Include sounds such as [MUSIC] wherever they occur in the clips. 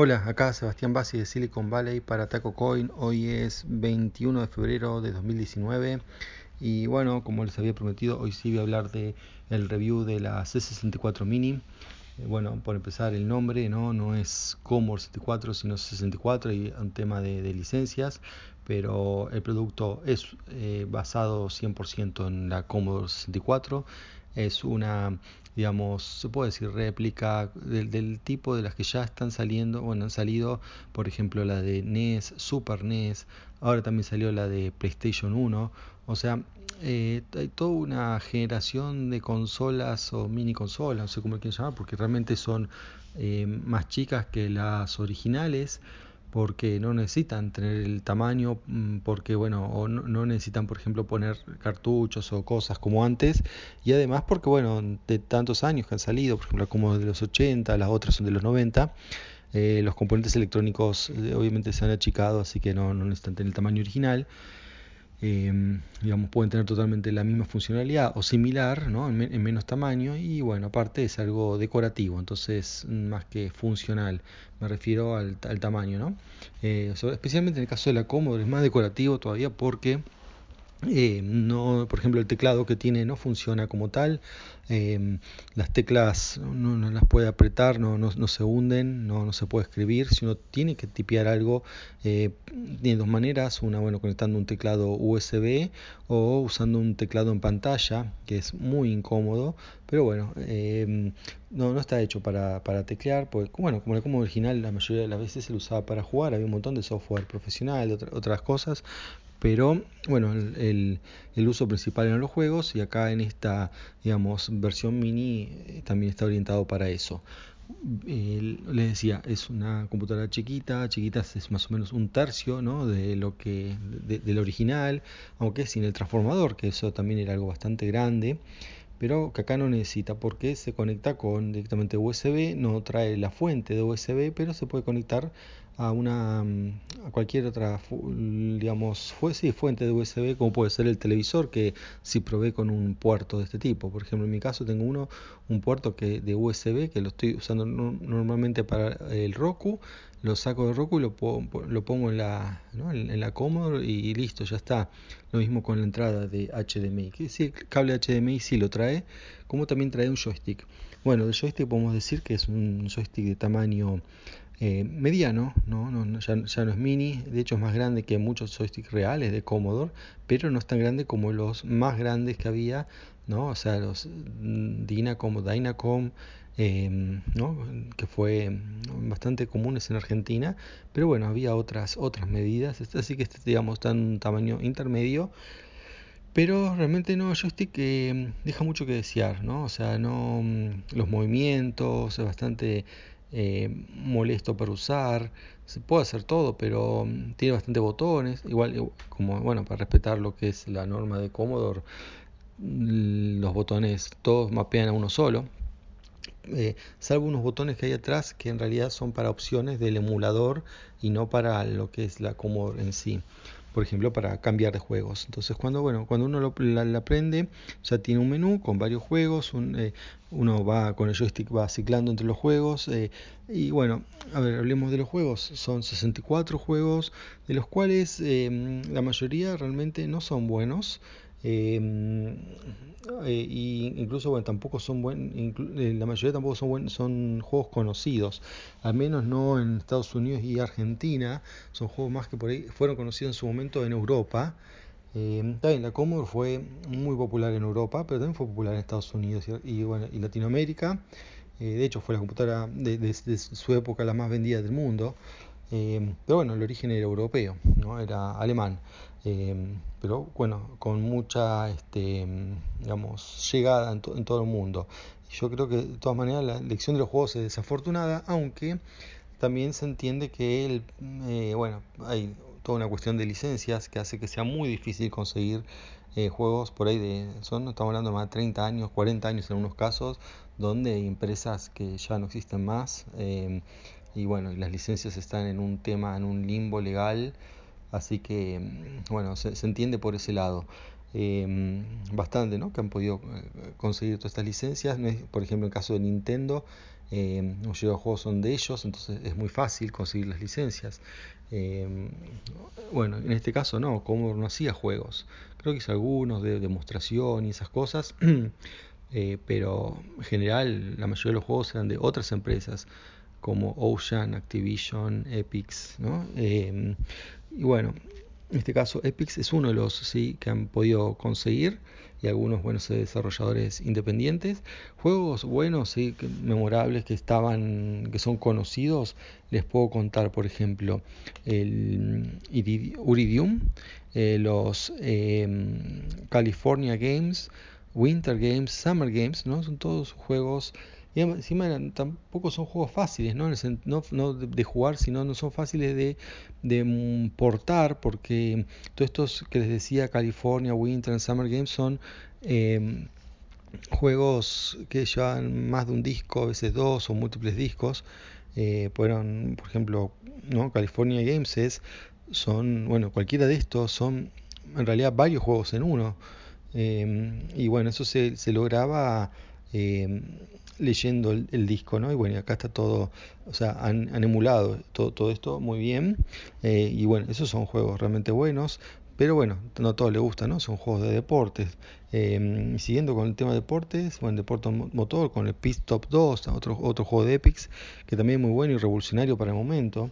Hola, acá Sebastián Bassi de Silicon Valley para Taco Coin. Hoy es 21 de febrero de 2019 y bueno, como les había prometido, hoy sí voy a hablar de el review de la C64 Mini. Eh, bueno, por empezar el nombre, no, no es Commodore 64, sino 64 y un tema de, licencias, pero el producto es eh, basado 100% en la Commodore 64 es una, digamos, se puede decir réplica del, tipo de las que ya están saliendo, bueno, han salido, por ejemplo, la de NES, Super NES, ahora también salió la de PlayStation 1, o sea, eh, hay toda una generación de consolas o mini consolas, no sé cómo lo quieren llamar, porque realmente son eh, más chicas que las originales porque no necesitan tener el tamaño, mm, porque bueno, o no, necesitan por ejemplo poner cartuchos o cosas como antes, y además porque bueno, de tantos años que han salido, por ejemplo como de los 80, las otras son de los 90, eh, los componentes electrónicos eh, obviamente se han achicado, así que no, no necesitan tener el tamaño original. Em, digamos, pueden tener totalmente la misma funcionalidad o similar, ¿no? en, menos tamaño y bueno, aparte es algo decorativo, entonces más que funcional, me refiero al, tamaño, ¿no? Eh, especialmente en el caso de la Commodore es más decorativo todavía porque eh, no, por ejemplo, el teclado que tiene no funciona como tal. Eh, las teclas no, no, las puede apretar, no, no, no se hunden, no, se puede escribir. Si uno tiene que tipear algo, eh, tiene dos maneras. Una, bueno, conectando un teclado USB o usando un teclado en pantalla, que es muy incómodo. Pero bueno, no, no está hecho para, para teclear. Porque, bueno, como como original, la mayoría de las veces se lo usaba para jugar. Había un montón de software profesional, otras cosas pero bueno, el, el, uso principal en los juegos y acá en esta, digamos, versión mini eh, también está orientado para eso. les decía, es una computadora chiquita, chiquita es más o menos un tercio ¿no? de lo que de, del original, aunque sin el transformador, que eso también era algo bastante grande pero que acá no necesita porque se conecta con directamente USB, no trae la fuente de USB, pero se puede conectar a una mm, a cualquier otra digamos fuente de USB como puede ser el televisor que si provee con un puerto de este tipo. Por ejemplo en mi caso tengo uno un puerto que de USB que lo estoy usando normalmente para el Roku lo saco de Roku lo, lo pongo en la en, la Commodore y, listo ya está. Lo mismo con la entrada de HDMI que sí, el cable HDMI sí lo trae como también trae un joystick. Bueno el joystick podemos decir que es un joystick de tamaño eh, mediano, ¿no? No, ya, ya, no es mini, de hecho es más grande que muchos joysticks reales de Commodore, pero no es tan grande como los más grandes que había, ¿no? o sea, los mm, Dynacom Dynacom, em, ¿no? que fue bastante comunes en Argentina, pero bueno, había otras, otras medidas, así que este, digamos, está en un tamaño intermedio. Pero realmente no, joystick que deja mucho que desear, ¿no? O sea, no mm, los movimientos, es bastante eh, molesto para usar, se puede hacer todo, pero mm, tiene bastante botones, igual como bueno, para respetar lo que es la norma de Commodore, mm, los botones todos mapean a uno solo, eh, salvo unos botones que hay atrás que en realidad son para opciones del emulador y no para lo que es la Commodore en sí por ejemplo, para cambiar de juegos. Entonces, cuando, bueno, cuando uno lo, la, aprende, ya tiene un menú con varios juegos, eh, uno va con el joystick, va ciclando entre los juegos. Eh, y bueno, a ver, hablemos de los juegos. Son 64 juegos, de los cuales la mayoría realmente no son buenos. Em, eh, y incluso bueno, tampoco son buen, eh, la mayoría tampoco son buen, son juegos conocidos, al menos no en Estados Unidos y Argentina, son juegos más que por ahí fueron conocidos en su momento en Europa. Eh, también la Commodore fue muy popular en Europa, pero también fue popular en Estados Unidos y, bueno, y Latinoamérica. de hecho, fue la computadora de, de, su época la más vendida del mundo. Pero bueno, el origen era europeo, ¿no? era alemán. Em, pero bueno, con mucha este, digamos, llegada en, todo el mundo. Yo creo que de todas maneras la elección de los juegos es desafortunada, aunque también se entiende que el, eh, bueno, hay toda una cuestión de licencias que hace que sea muy difícil conseguir eh, juegos por ahí de, son, estamos hablando de más de 30 años, 40 años en algunos casos, donde empresas que ya no existen más em, y bueno, las licencias están en un tema, en un limbo legal Así que, mm, bueno, se, entiende por ese lado. Eh, bastante, ¿no? Que han podido eh, conseguir todas estas licencias. Por ejemplo, en el caso de Nintendo, eh, de los juegos son de ellos, entonces es muy fácil conseguir las licencias. Eh, bueno, en este caso no, Commodore no hacía juegos. Creo que hizo algunos de demostración y esas cosas, [CLEARS THROAT] eh, pero en general la mayoría de los juegos eran de otras empresas como Ocean, Activision, Epix, ¿no? y bueno, en este caso Epix es uno de los sí que han podido conseguir y algunos buenos desarrolladores independientes. Juegos buenos, y memorables que estaban, que son conocidos, les puedo contar, por ejemplo, el Uridium, eh, los em, California Games, Winter Games, Summer Games, ¿no? Son todos juegos y encima tampoco son juegos fáciles, ¿no? no, de, jugar, sino no son fáciles de, de, portar, porque todos estos que les decía, California, Winter Summer Games, son em, juegos que llevan más de un disco, a veces dos o múltiples discos. Eh, fueron, por ejemplo, ¿no? California Games es, son, bueno, cualquiera de estos son en realidad varios juegos en uno. Em, y bueno, eso se, lograba eh, leyendo el, disco, ¿no? Y bueno, acá está todo, o sea, han, emulado todo, todo, esto muy bien. Eh, y bueno, esos son juegos realmente buenos. Pero bueno, no a todos les gusta, ¿no? Son juegos de deportes. Eh, siguiendo con el tema de deportes, bueno, deporte motor, con el Pit Stop 2, otro, otro juego de Epics, que también es muy bueno y revolucionario para el momento.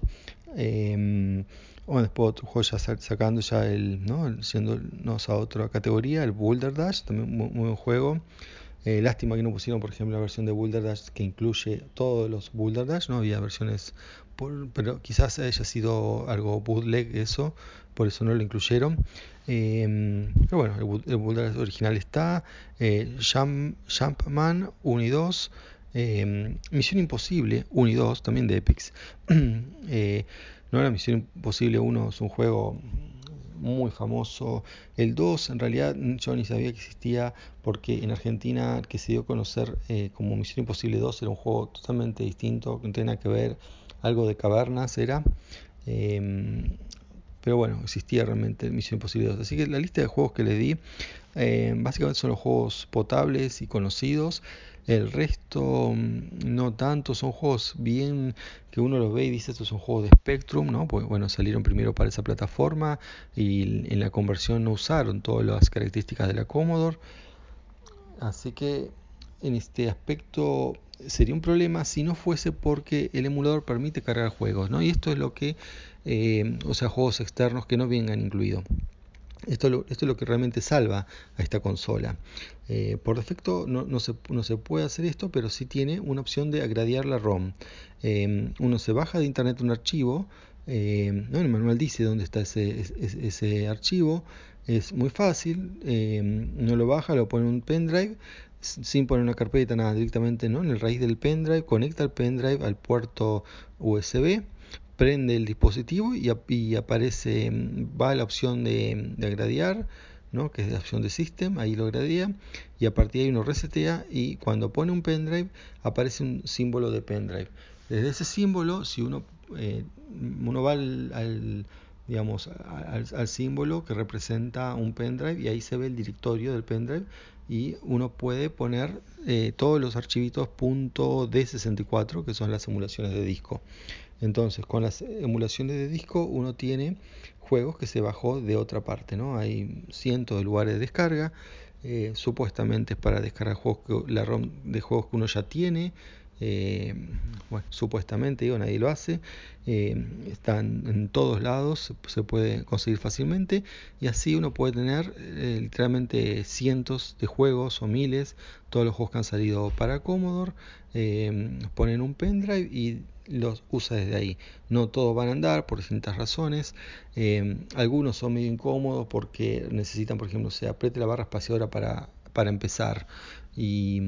bueno, después otro juego ya sacando ya el, ¿no? a otra categoría, el Boulder Dash, también muy buen juego. Eh, lástima que no pusieron, por ejemplo, la versión de Boulder Dash que incluye todos los Boulder Dash, no había versiones, pero quizás haya sido algo bootleg eso, por eso no lo incluyeron. Em, pero bueno, el, Boulder Dash original está, eh, Jump, Jumpman 1 y 2, em, Misión Imposible 1 y 2, también de Epix. [CLEARS THROAT] eh, no era Misión Imposible 1, es un juego muy famoso. El 2 en realidad yo ni sabía que existía porque en Argentina que se dio a conocer eh, como Misión Imposible 2 era un juego totalmente distinto, que no tenía que ver, algo de cavernas era. Em, pero bueno, existía realmente Misión Imposible 2. Así que la lista de juegos que le di, eh, básicamente son los juegos potables y conocidos. El resto mm, no tanto, son juegos bien que uno los ve y dice estos son juegos de Spectrum, ¿no? Pues bueno, salieron primero para esa plataforma y en la conversión no usaron todas las características de la Commodore. Así que en este aspecto sería un problema si no fuese porque el emulador permite cargar juegos, ¿no? Y esto es lo que, eh, o sea, juegos externos que no vengan incluidos. Esto, es lo que realmente salva a esta consola. Eh, por defecto no, se, puede hacer esto, pero sí tiene una opción de agradiar la ROM. Eh, uno se baja de internet un archivo, eh, el manual dice dónde está ese, archivo, es muy fácil, no lo baja, lo pone en un pendrive, sin poner una carpeta, nada, directamente ¿no? en el raíz del pendrive, conecta el pendrive al puerto USB prende el dispositivo y, aparece, mm, va a la opción de, de agradiar, ¿no? que es la opción de System, ahí lo agradía y a partir de ahí uno resetea y cuando pone un pendrive aparece un símbolo de pendrive. Desde ese símbolo, si uno, eh, uno va al, digamos, al, símbolo que representa un pendrive y ahí se ve el directorio del pendrive y uno puede poner eh, todos los archivitos .d64 que son las emulaciones de disco. Entonces, con las emulaciones de disco uno tiene juegos que se bajó de otra parte, ¿no? Hay cientos de lugares de descarga, eh, supuestamente es para descargar juegos que, la ROM de juegos que uno ya tiene, eh, bueno, supuestamente, digo, nadie lo hace, eh, están en todos lados, se, puede conseguir fácilmente y así uno puede tener literalmente cientos de juegos o miles, todos los juegos que han salido para Commodore, ponen un pendrive y los usa desde ahí. No todos van a andar por distintas razones. Eh, algunos son medio incómodos porque necesitan, por ejemplo, se apriete la barra espaciadora para, para empezar. Y,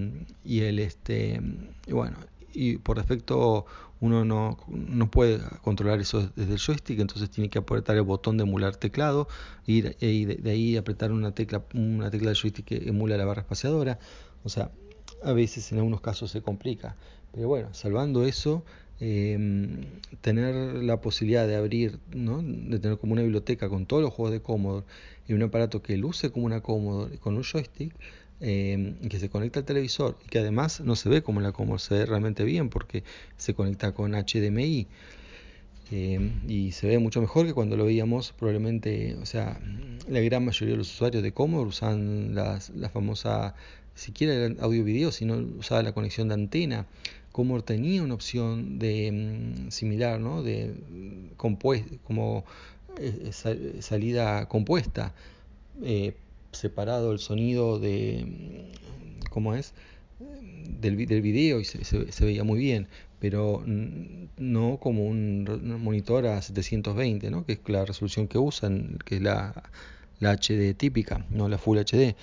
y el este bueno y por defecto uno no, no, puede controlar eso desde el joystick, entonces tiene que apretar el botón de emular teclado y de, ahí apretar una tecla, una tecla del joystick que emula la barra espaciadora. O sea, a veces en algunos casos se complica. Pero bueno, salvando eso, Em, tener la posibilidad de abrir, ¿no? de tener como una biblioteca con todos los juegos de Commodore y un aparato que luce como una Commodore con un joystick, eh, que se conecta al televisor y que además no se ve como la Commodore, se ve realmente bien porque se conecta con HDMI. Eh, y se ve mucho mejor que cuando lo veíamos probablemente, o sea, la gran mayoría de los usuarios de Commodore usan las, la famosa, siquiera el audio video, sino usaba la conexión de antena. Commodore tenía una opción de mm, similar, ¿no? De compuesto, como eh, salida compuesta, eh, separado el sonido de, mm, ¿cómo es? Del, video y se, veía muy bien pero no como un monitor a 720, ¿no? que es la resolución que usan, que es la, HD típica, no la Full HD.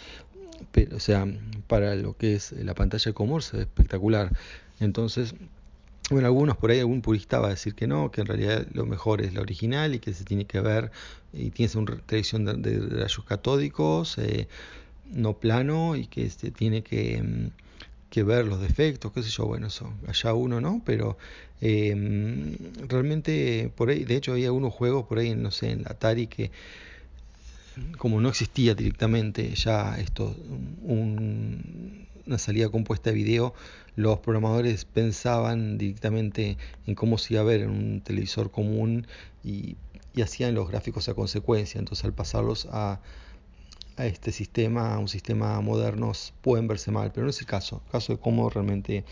Pero, o sea, para lo que es la pantalla de Commodore se ve espectacular. Entonces, bueno, algunos por ahí, algún purista va a decir que no, que en realidad lo mejor es la original y que se tiene que ver y tiene una televisión de, rayos catódicos, eh, no plano y que se tiene que mm, que ver los defectos, qué sé yo, bueno, eso allá uno no, pero eh, realmente por ahí, de hecho había algunos juegos por ahí, no sé, en Atari que como no existía directamente ya esto, un, una salida compuesta de video, los programadores pensaban directamente en cómo se iba a ver en un televisor común y, hacían los gráficos a consecuencia, entonces al pasarlos a a este sistema, a un sistema moderno, pueden verse mal, pero no es el caso. El caso de cómo realmente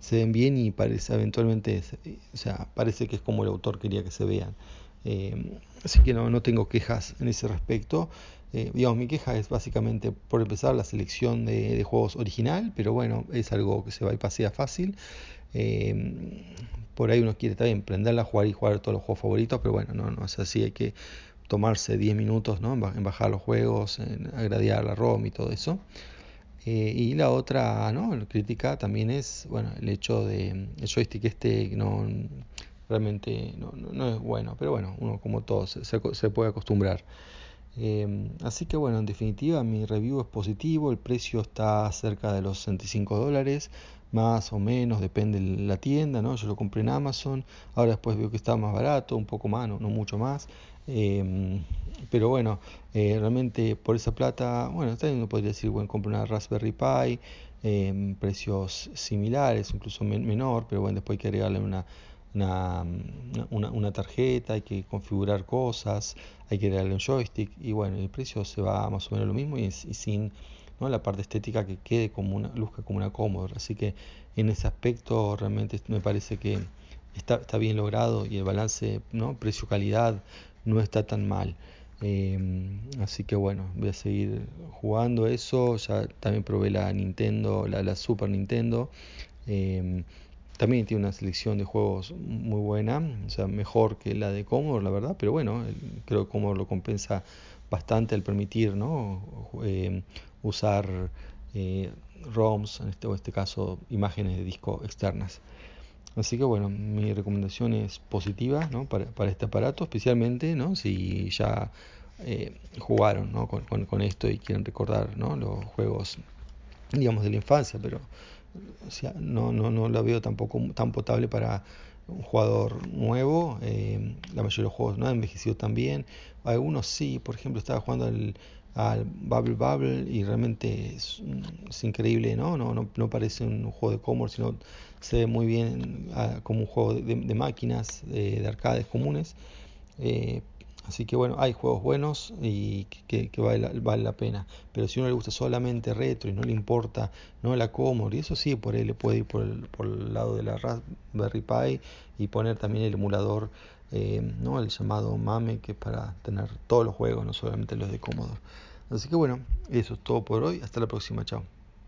se ven bien y parece eventualmente, o sea, parece que es como el autor quería que se vean. Eh, así que no, no tengo quejas en ese respecto. Eh, digamos, mi queja es básicamente por empezar la selección de, juegos original, pero bueno, es algo que se va y pasea fácil. Eh, por ahí uno quiere también prenderla, jugar y jugar todos los juegos favoritos, pero bueno, no, no es así, hay que tomarse 10 minutos ¿no? en bajar los juegos, en agradiar la ROM y todo eso. Y la otra ¿no? crítica también es bueno, el hecho de el joystick este no realmente no, no, es bueno, pero bueno, uno como todo se, se puede acostumbrar. Eh, así que bueno, en definitiva mi review es positivo, el precio está cerca de los 65 dólares, más o menos, depende de la tienda, ¿no? Yo lo compré en Amazon, ahora después veo que está más barato, un poco más, no, mucho más. Eh, pero bueno, eh, realmente por esa plata, bueno, también uno podría decir, bueno, compro una Raspberry Pi, precios similares, incluso men menor, pero bueno, después hay que agregarle una, una, una, una, tarjeta, hay que configurar cosas, hay que agregarle un joystick, y bueno, el precio se va más o menos lo mismo y, sin ¿no? la parte estética que quede como una, luzca como una Commodore. Así que en ese aspecto realmente me parece que está, está bien logrado y el balance ¿no? precio-calidad no está tan mal. Eh, así que bueno, voy a seguir jugando eso. Ya también probé la Nintendo, la, la Super Nintendo. Eh, también tiene una selección de juegos muy buena, o sea, mejor que la de Commodore, la verdad, pero bueno, creo que Commodore lo compensa bastante al permitir ¿no? eh, usar eh, ROMs, en este, o este caso imágenes de disco externas. Así que bueno, mi recomendación es positiva ¿no? para, para, este aparato, especialmente ¿no? si ya eh, jugaron ¿no? con, con, con, esto y quieren recordar ¿no? los juegos, digamos, de la infancia, pero o sea, no, no, no la veo tampoco tan potable para un jugador nuevo. Eh, la mayoría de los juegos no han envejecido tan bien. Algunos sí, por ejemplo, estaba jugando al, Bubble Bubble y realmente es, es increíble, ¿no? No, ¿no? no parece un juego de Commodore, sino se ve muy bien uh, como un juego de, máquinas, de, de, arcades comunes. Eh, así que bueno, hay juegos buenos y que, vale, la, pena. Pero si uno le gusta solamente retro y no le importa no la Commodore, y eso sí, por ahí le puede ir por el, por el lado de la Raspberry Pi y poner también el emulador, eh, ¿no? el llamado MAME, que es para tener todos los juegos, no solamente los de Commodore. Así que bueno, eso es todo por hoy. Hasta la próxima. Chao.